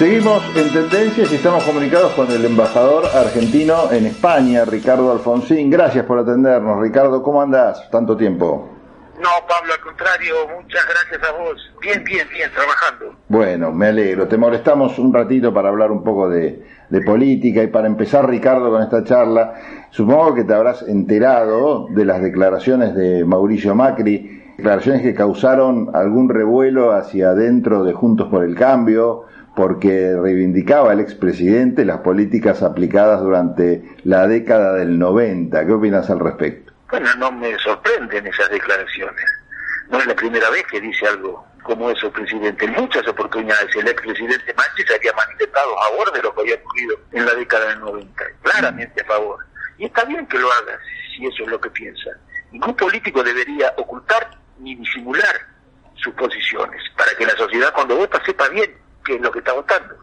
Seguimos en tendencias y estamos comunicados con el embajador argentino en España, Ricardo Alfonsín. Gracias por atendernos. Ricardo, ¿cómo andás? Tanto tiempo. No, Pablo, al contrario, muchas gracias a vos. Bien, bien, bien, trabajando. Bueno, me alegro. Te molestamos un ratito para hablar un poco de, de política y para empezar, Ricardo, con esta charla. Supongo que te habrás enterado de las declaraciones de Mauricio Macri, declaraciones que causaron algún revuelo hacia adentro de Juntos por el Cambio, porque reivindicaba el expresidente las políticas aplicadas durante la década del 90. ¿Qué opinas al respecto? Bueno, no me sorprenden esas declaraciones. No es la primera vez que dice algo como eso el presidente. En muchas oportunidades el expresidente Macri se había manifestado a favor de lo que había ocurrido en la década del 90. Claramente a favor. Y está bien que lo haga, si eso es lo que piensa. Ningún político debería ocultar ni disimular sus posiciones, para que la sociedad cuando vota sepa bien qué es lo que está votando.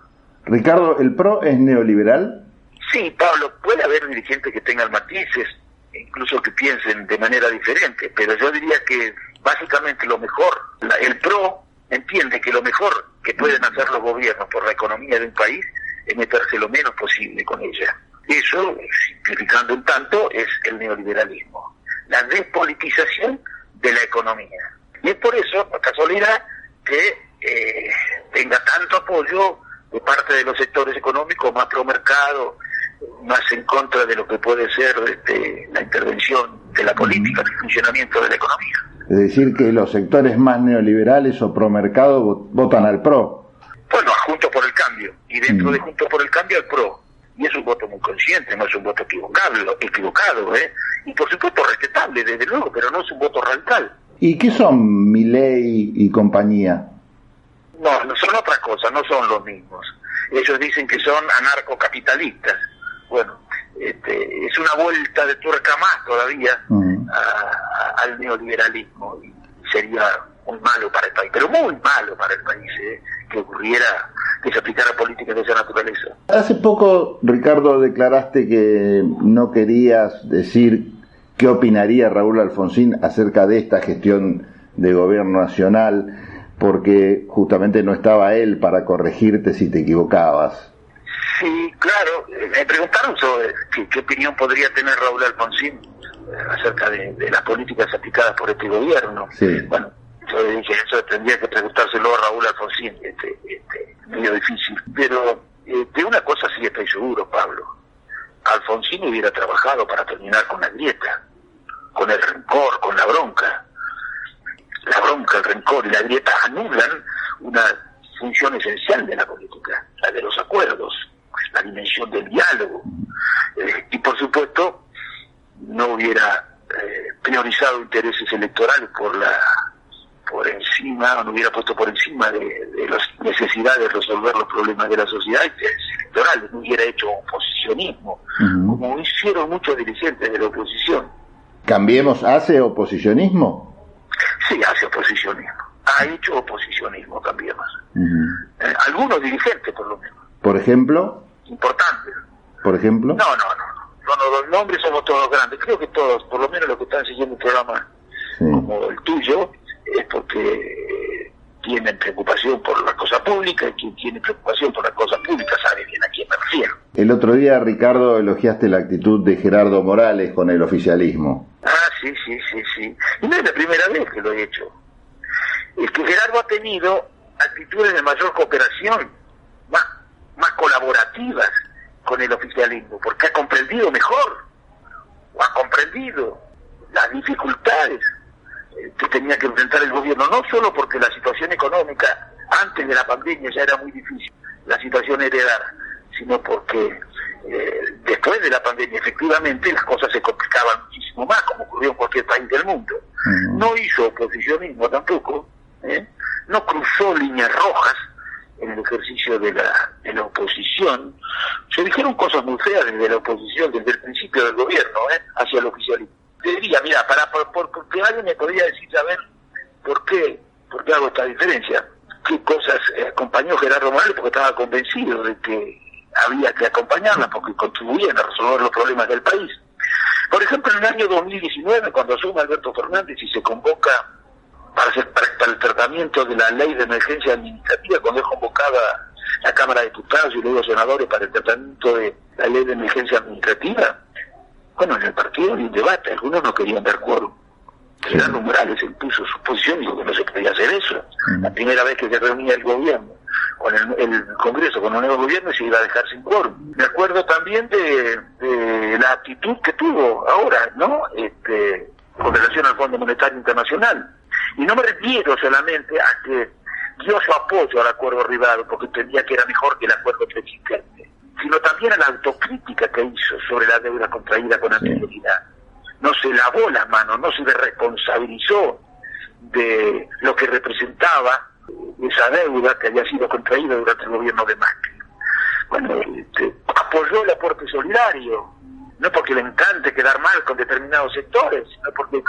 Ricardo, ¿el PRO es neoliberal? Sí, Pablo, puede haber dirigentes que tengan matices, incluso que piensen de manera diferente, pero yo diría que básicamente lo mejor, el PRO entiende que lo mejor que pueden hacer los gobiernos por la economía de un país es meterse lo menos posible con ella. Eso, simplificando un tanto, es el neoliberalismo, la despolitización de la economía. Y es por eso, por casualidad, que eh, tenga tanto apoyo de parte de los sectores económicos más pro mercado, más en contra de lo que puede ser este, la intervención de la política, el funcionamiento de la economía. Es decir, que los sectores más neoliberales o pro mercado votan al PRO. Bueno, Juntos por el Cambio, y dentro de Juntos por el Cambio al PRO y es un voto muy consciente, no es un voto equivocado, equivocado ¿eh? y por supuesto respetable, desde luego, pero no es un voto radical. ¿Y qué son Milei y compañía? No, no son otra cosa, no son los mismos. Ellos dicen que son anarcocapitalistas. Bueno, este, es una vuelta de tuerca más todavía mm. al neoliberalismo y sería muy malo para el país, pero muy malo para el país ¿eh? que ocurriera, que se aplicara políticas de esa naturaleza. Hace poco, Ricardo, declaraste que no querías decir qué opinaría Raúl Alfonsín acerca de esta gestión de gobierno nacional, porque justamente no estaba él para corregirte si te equivocabas. Sí, claro. Me preguntaron sobre qué, opinión podría tener Raúl Alfonsín eh, acerca de, las políticas aplicadas por este gobierno. Sí. Bueno, yo dije, eso tendría que preguntárselo a Raúl Alfonsín, este, este, medio difícil. Pero eh, de una cosa sí estoy seguro, Pablo. Alfonsín hubiera trabajado para terminar con la grieta, con el rencor, con la bronca. La bronca, el rencor y la grieta anulan una función esencial de la política, la de los acuerdos, la dimensión del diálogo. Eh, y por supuesto, no hubiera eh, priorizado intereses electorales por la por encima, o no hubiera puesto por encima de, las necesidades de resolver los problemas de la sociedad electorales, no hubiera hecho oposicionismo, como hicieron muchos dirigentes de la oposición. ¿Cambiemos hace oposicionismo? Sí, hace oposicionismo. Ha hecho oposicionismo, cambiemos. Eh, algunos dirigentes, por lo menos. ¿Por ejemplo? Importantes. ¿Por ejemplo? No, no, no. Bueno, los nombres somos todos grandes. Creo que todos, por lo menos los que están siguiendo el programa como el tuyo, es porque tienen preocupación por la cosa pública y quien tiene preocupación por la cosa pública sabe bien a quién me refiero. El otro día, Ricardo, elogiaste la actitud de Gerardo Morales con el oficialismo. Sí, sí, sí, sí. Y no es la primera vez que lo he hecho. Es que Gerardo ha tenido actitudes de mayor cooperación, más, más colaborativas con el oficialismo, porque ha comprendido mejor, o ha comprendido las dificultades que tenía que enfrentar el gobierno, no solo porque la situación económica antes de la pandemia ya era muy difícil, la situación heredada, sino porque eh, después de la pandemia efectivamente las cosas se complicaban muchísimo más, como ocurrió en cualquier país del mundo. No hizo oposicionismo tampoco, ¿eh? no cruzó líneas rojas en el ejercicio de la, de la oposición. Se dijeron cosas muy feas desde la oposición, desde el principio del gobierno, ¿eh? hacia el oficialismo te diría, mira, para, por, porque alguien me podría decir, a ver, ¿por qué, por qué hago esta diferencia? ¿Qué cosas eh, acompañó Gerardo Morales? Porque estaba convencido de que había que acompañarla porque contribuían a resolver los problemas del país. Por ejemplo, en el año 2019, cuando asume Alberto Fernández y se convoca para, hacer, para, el tratamiento de la ley de emergencia administrativa, cuando es convocada la Cámara de Diputados y luego senadores para el tratamiento de la ley de emergencia administrativa, bueno, en el partido había un debate, algunos no querían dar quórum. Fernando Morales impuso su posición, dijo que no se podía hacer eso. La primera vez que se reunía el gobierno con el, Congreso, con un nuevo gobierno, se iba a dejar sin quórum. Me acuerdo también de, la actitud que tuvo ahora, ¿no? Este, con relación al Fondo Monetario Internacional. Y no me refiero solamente a que dio su apoyo al acuerdo arribado porque entendía que era mejor que el acuerdo preexistente, sino también a la autocrítica que hizo sobre la deuda contraída con anterioridad. No se lavó las manos, no se responsabilizó de lo que representaba esa deuda que había sido contraída durante el gobierno de Macri. Bueno, este, apoyó el aporte solidario, no porque le encante quedar mal con determinados sectores, sino porque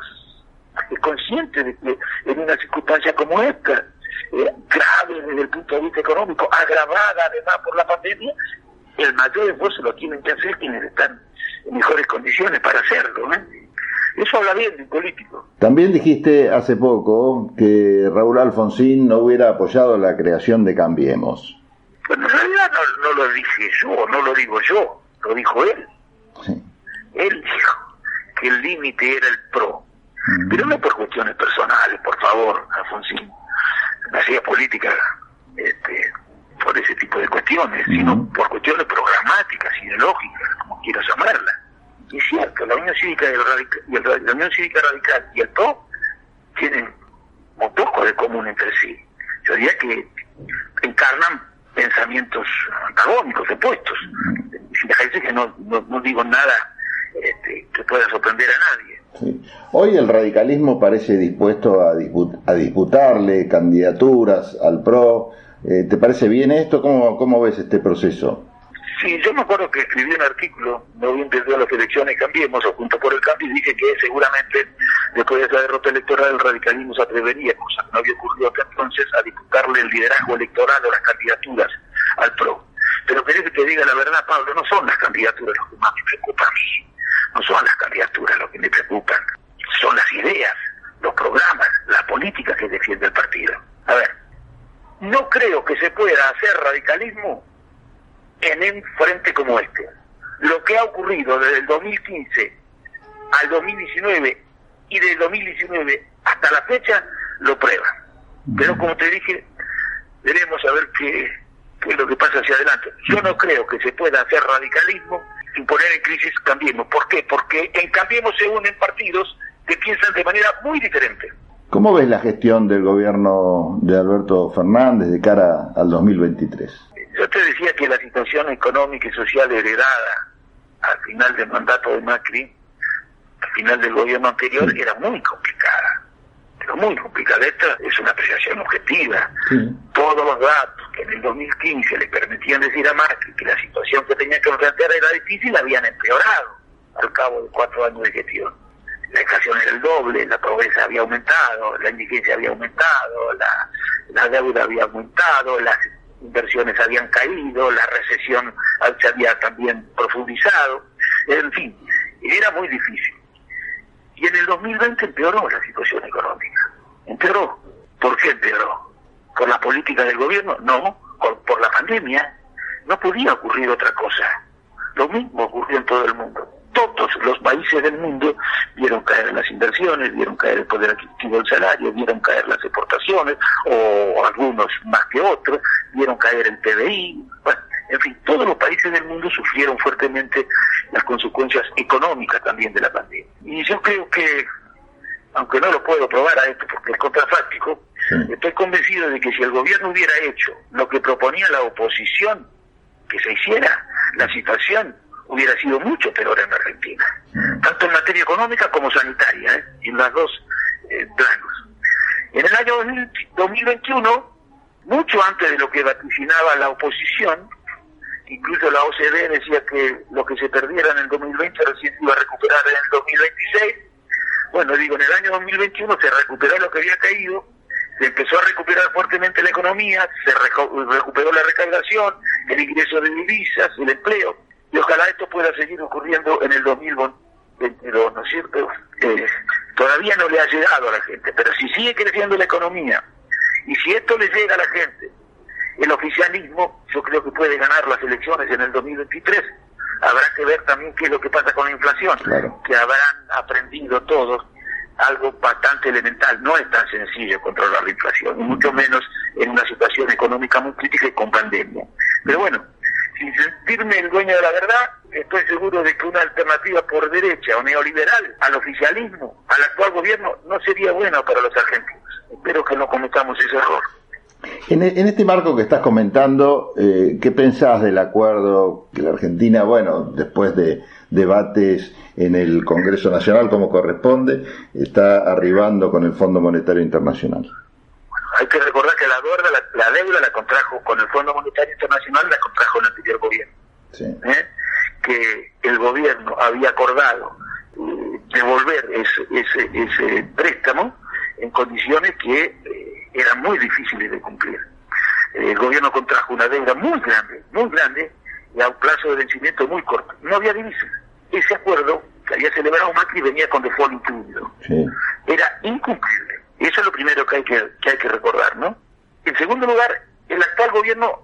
es consciente de que en una circunstancia como esta, eh, grave desde el punto de vista económico, agravada además por la pandemia, el mayor esfuerzo lo tienen que hacer quienes están en mejores condiciones para hacerlo. ¿eh? Eso habla bien de un político. También dijiste hace poco que Raúl Alfonsín no hubiera apoyado la creación de Cambiemos. Bueno, en realidad no, lo dije yo, no lo digo yo, lo dijo él. Él dijo que el límite era el PRO. Pero no por cuestiones personales, por favor, Alfonsín. No hacía política este, por ese tipo de cuestiones, sino por cuestiones programáticas, ideológicas, como quieras llamarla. Y es cierto, la Unión Cívica, y el, la Unión Cívica Radical y el PRO tienen un poco de común entre sí. Yo diría que encarnan pensamientos antagónicos, opuestos. Fíjense que no, no, digo nada este, que pueda sorprender a nadie. Hoy el radicalismo parece dispuesto a, a disputarle candidaturas al PRO. Eh, ¿Te parece bien esto? ¿Cómo, ¿Cómo ves este proceso? Sí, yo me acuerdo que escribí un artículo, no bien desde las elecciones cambiemos, o junto por el cambio, y dije que seguramente después de esa derrota electoral el radicalismo se atrevería, cosa que no había ocurrido hasta entonces, a disputarle el liderazgo electoral o las candidaturas al PRO. Pero querés que te diga la verdad, Pablo, no son las candidaturas lo que más me preocupan no son las candidaturas lo que me preocupan, son las ideas, los programas, la política que defiende el partido. A ver, no creo que se pueda hacer radicalismo en un frente como este. Lo que ha ocurrido desde el 2015 al 2019 y del 2019 hasta la fecha lo prueba. Pero como te dije, veremos a ver qué, qué es lo que pasa hacia adelante. Yo no creo que se pueda hacer radicalismo sin poner en crisis Cambiemos. ¿Por qué? Porque en Cambiemos se unen partidos que piensan de manera muy diferente. ¿Cómo ves la gestión del gobierno de Alberto Fernández de cara al 2023? Yo te decía que la situación económica y social heredada al final del mandato de Macri, al final del gobierno anterior, era muy complicada. Pero muy complicada. Esta es una apreciación objetiva. Todos los datos que en el 2015 le permitían decir a Macri que la situación que tenía que enfrentar era difícil, habían empeorado al cabo de cuatro años de gestión. La inflación era el doble, la pobreza había aumentado, la indigencia había aumentado, la, la deuda había aumentado, las inversiones habían caído, la recesión se había también profundizado, en fin, era muy difícil. Y en el 2020 empeoró la situación económica. Empeoró. ¿Por qué empeoró? ¿Por la política del gobierno? No, por la pandemia. No podía ocurrir otra cosa. Lo mismo ocurrió en todo el mundo todos los países del mundo vieron caer las inversiones, vieron caer el poder adquisitivo del salario, vieron caer las exportaciones, o algunos más que otros, vieron caer el PBI. Bueno, en fin, todos los países del mundo sufrieron fuertemente las consecuencias económicas también de la pandemia. Y yo creo que, aunque no lo puedo probar a esto porque es contrafáctico, estoy convencido de que si el gobierno hubiera hecho lo que proponía la oposición que se hiciera, la situación hubiera sido mucho peor en Argentina, tanto en materia económica como sanitaria, ¿eh? en las dos eh, En el año 2021, mucho antes de lo que vaticinaba la oposición, incluso la OCDE decía que lo que se perdiera en el 2020 recién iba a recuperar en el 2026. Bueno, digo, en el año 2021 se recuperó lo que había caído, se empezó a recuperar fuertemente la economía, se recuperó la recaudación, el ingreso de divisas, el empleo y ojalá esto pueda seguir ocurriendo en el 2022, ¿no es cierto? Eh, todavía no le ha llegado a la gente, pero si sigue creciendo la economía y si esto le llega a la gente el oficialismo yo creo que puede ganar las elecciones en el 2023. Habrá que ver también qué es lo que pasa con la inflación, que habrán aprendido todos algo bastante elemental. No es tan sencillo controlar la inflación, mucho menos en una situación económica muy crítica y con pandemia. Pero bueno, sin sentirme el dueño de la verdad, estoy seguro de que una alternativa por derecha o neoliberal al oficialismo, al actual gobierno, no sería buena para los argentinos. Espero que no cometamos ese error. En, este marco que estás comentando, eh, ¿qué pensás del acuerdo que la Argentina, bueno, después de debates en el Congreso Nacional como corresponde, está arribando con el Fondo Monetario Internacional? hay que recordar que la deuda la, deuda la contrajo con el Fondo Monetario Internacional, la contrajo el anterior gobierno. ¿Eh? Que el gobierno había acordado eh, devolver ese, ese, ese préstamo en condiciones que eh, eran muy difíciles de cumplir. El gobierno contrajo una deuda muy grande, muy grande, y a un plazo de vencimiento muy corto. No había divisas. Ese acuerdo que había celebrado Macri venía con default incluido. Era incumplible. Eso es lo primero que hay que, que hay que recordar, ¿no? En segundo lugar, el actual gobierno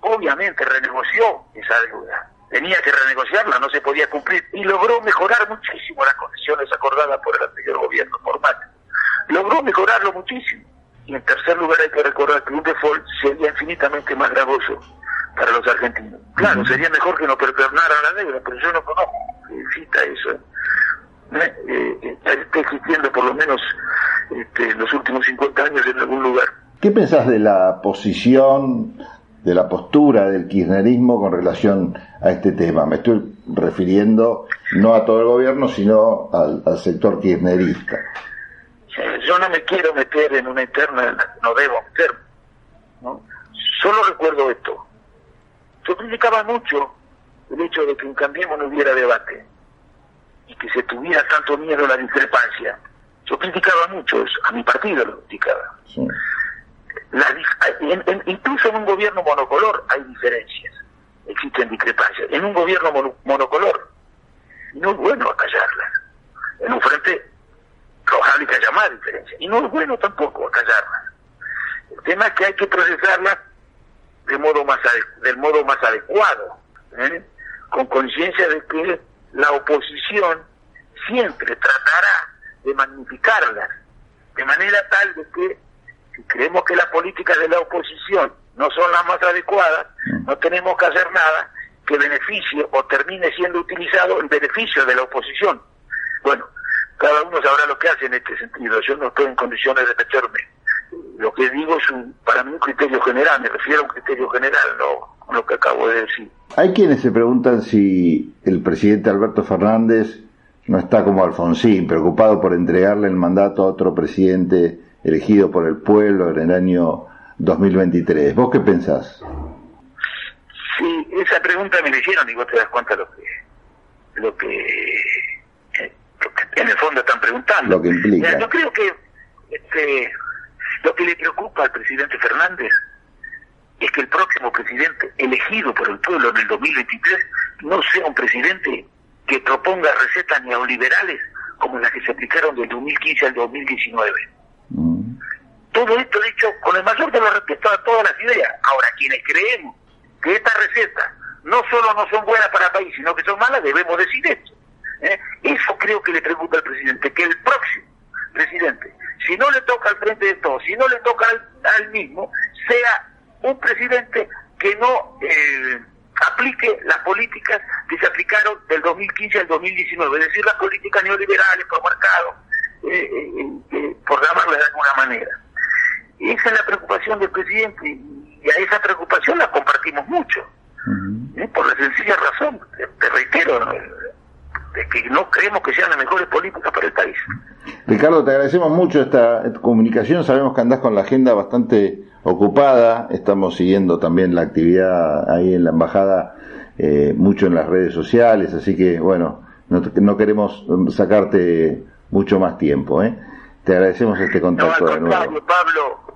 obviamente renegoció esa deuda. Tenía que renegociarla, no se podía cumplir y logró mejorar muchísimo las condiciones acordadas por el anterior gobierno, por Macri logró mejorarlo muchísimo. Y en tercer lugar hay que recordar que un default sería infinitamente más gravoso para los argentinos. Claro, sería mejor que no perdonaran la deuda, pero yo no conozco cita eso. ¿Eh? Eh, está existiendo por lo menos este, en los últimos 50 años en algún lugar. ¿Qué pensás de la posición, de la postura del kirchnerismo con relación a este tema? Me estoy refiriendo no a todo el gobierno, sino al, al sector kirchnerista yo no me quiero meter en una interna, no debo meterme. ¿no? Solo recuerdo esto. Yo criticaba mucho el hecho de que en Cambiemos no hubiera debate y que se tuviera tanto miedo a la discrepancia. Yo criticaba mucho eso, a mi partido lo criticaba. Incluso en un gobierno monocolor hay diferencias, existen discrepancias. En un gobierno monocolor no es bueno acallarlas. En un frente que haya más diferencia. Y no es bueno tampoco callarla. El tema es que hay que procesarla de modo más del modo más adecuado, ¿eh? con conciencia de que la oposición siempre tratará de magnificarlas, de manera tal de que si creemos que las políticas de la oposición no son las más adecuadas, mm. no tenemos que hacer nada que beneficie o termine siendo utilizado en beneficio de la oposición. Bueno, cada uno sabrá lo que hace en este sentido. Yo no estoy en condiciones de meterme. Lo que digo es un, para mí un criterio general, me refiero a un criterio general, no lo que acabo de decir. Hay quienes se preguntan si el presidente Alberto Fernández no está como Alfonsín, preocupado por entregarle el mandato a otro presidente elegido por el pueblo en el año 2023. ¿Vos qué pensás? Sí, esa pregunta me la hicieron y vos te das cuenta lo que, lo que en el fondo están preguntando. Lo que implica. Yo creo que este, lo que le preocupa al presidente Fernández es que el próximo presidente elegido por el pueblo en el 2023 no sea un presidente que proponga recetas neoliberales como las que se aplicaron del 2015 al 2019. Todo esto dicho con el mayor de los respetos a todas las ideas. Ahora, quienes creemos que estas recetas no solo no son buenas para el país, sino que son malas, debemos decir esto. ¿eh? Eso creo que le preocupa al presidente, que el próximo presidente, si no le toca al frente de todos, si no le toca al, mismo, sea un presidente que no eh, aplique las políticas que se aplicaron del 2015 al 2019, es decir, las políticas neoliberales por mercado, eh, por llamarlas de alguna manera. Esa es la preocupación del presidente y a esa preocupación la compartimos mucho, por la sencilla razón, te reitero, que no creemos que sean las mejores políticas para el país. Ricardo, te agradecemos mucho esta, comunicación. Sabemos que andás con la agenda bastante ocupada. Estamos siguiendo también la actividad ahí en la embajada, eh, mucho en las redes sociales. Así que, bueno, no, queremos sacarte mucho más tiempo. ¿eh? Te agradecemos este contacto no, al contrario, Pablo,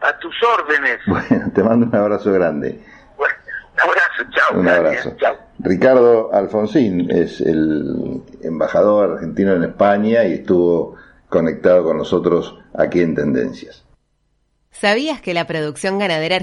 a tus órdenes. Bueno, te mando un abrazo grande. Bueno, un abrazo, chao. Un abrazo. Chao. Ricardo Alfonsín es el embajador argentino en España y estuvo conectado con nosotros aquí en Tendencias. ¿Sabías que la producción ganadera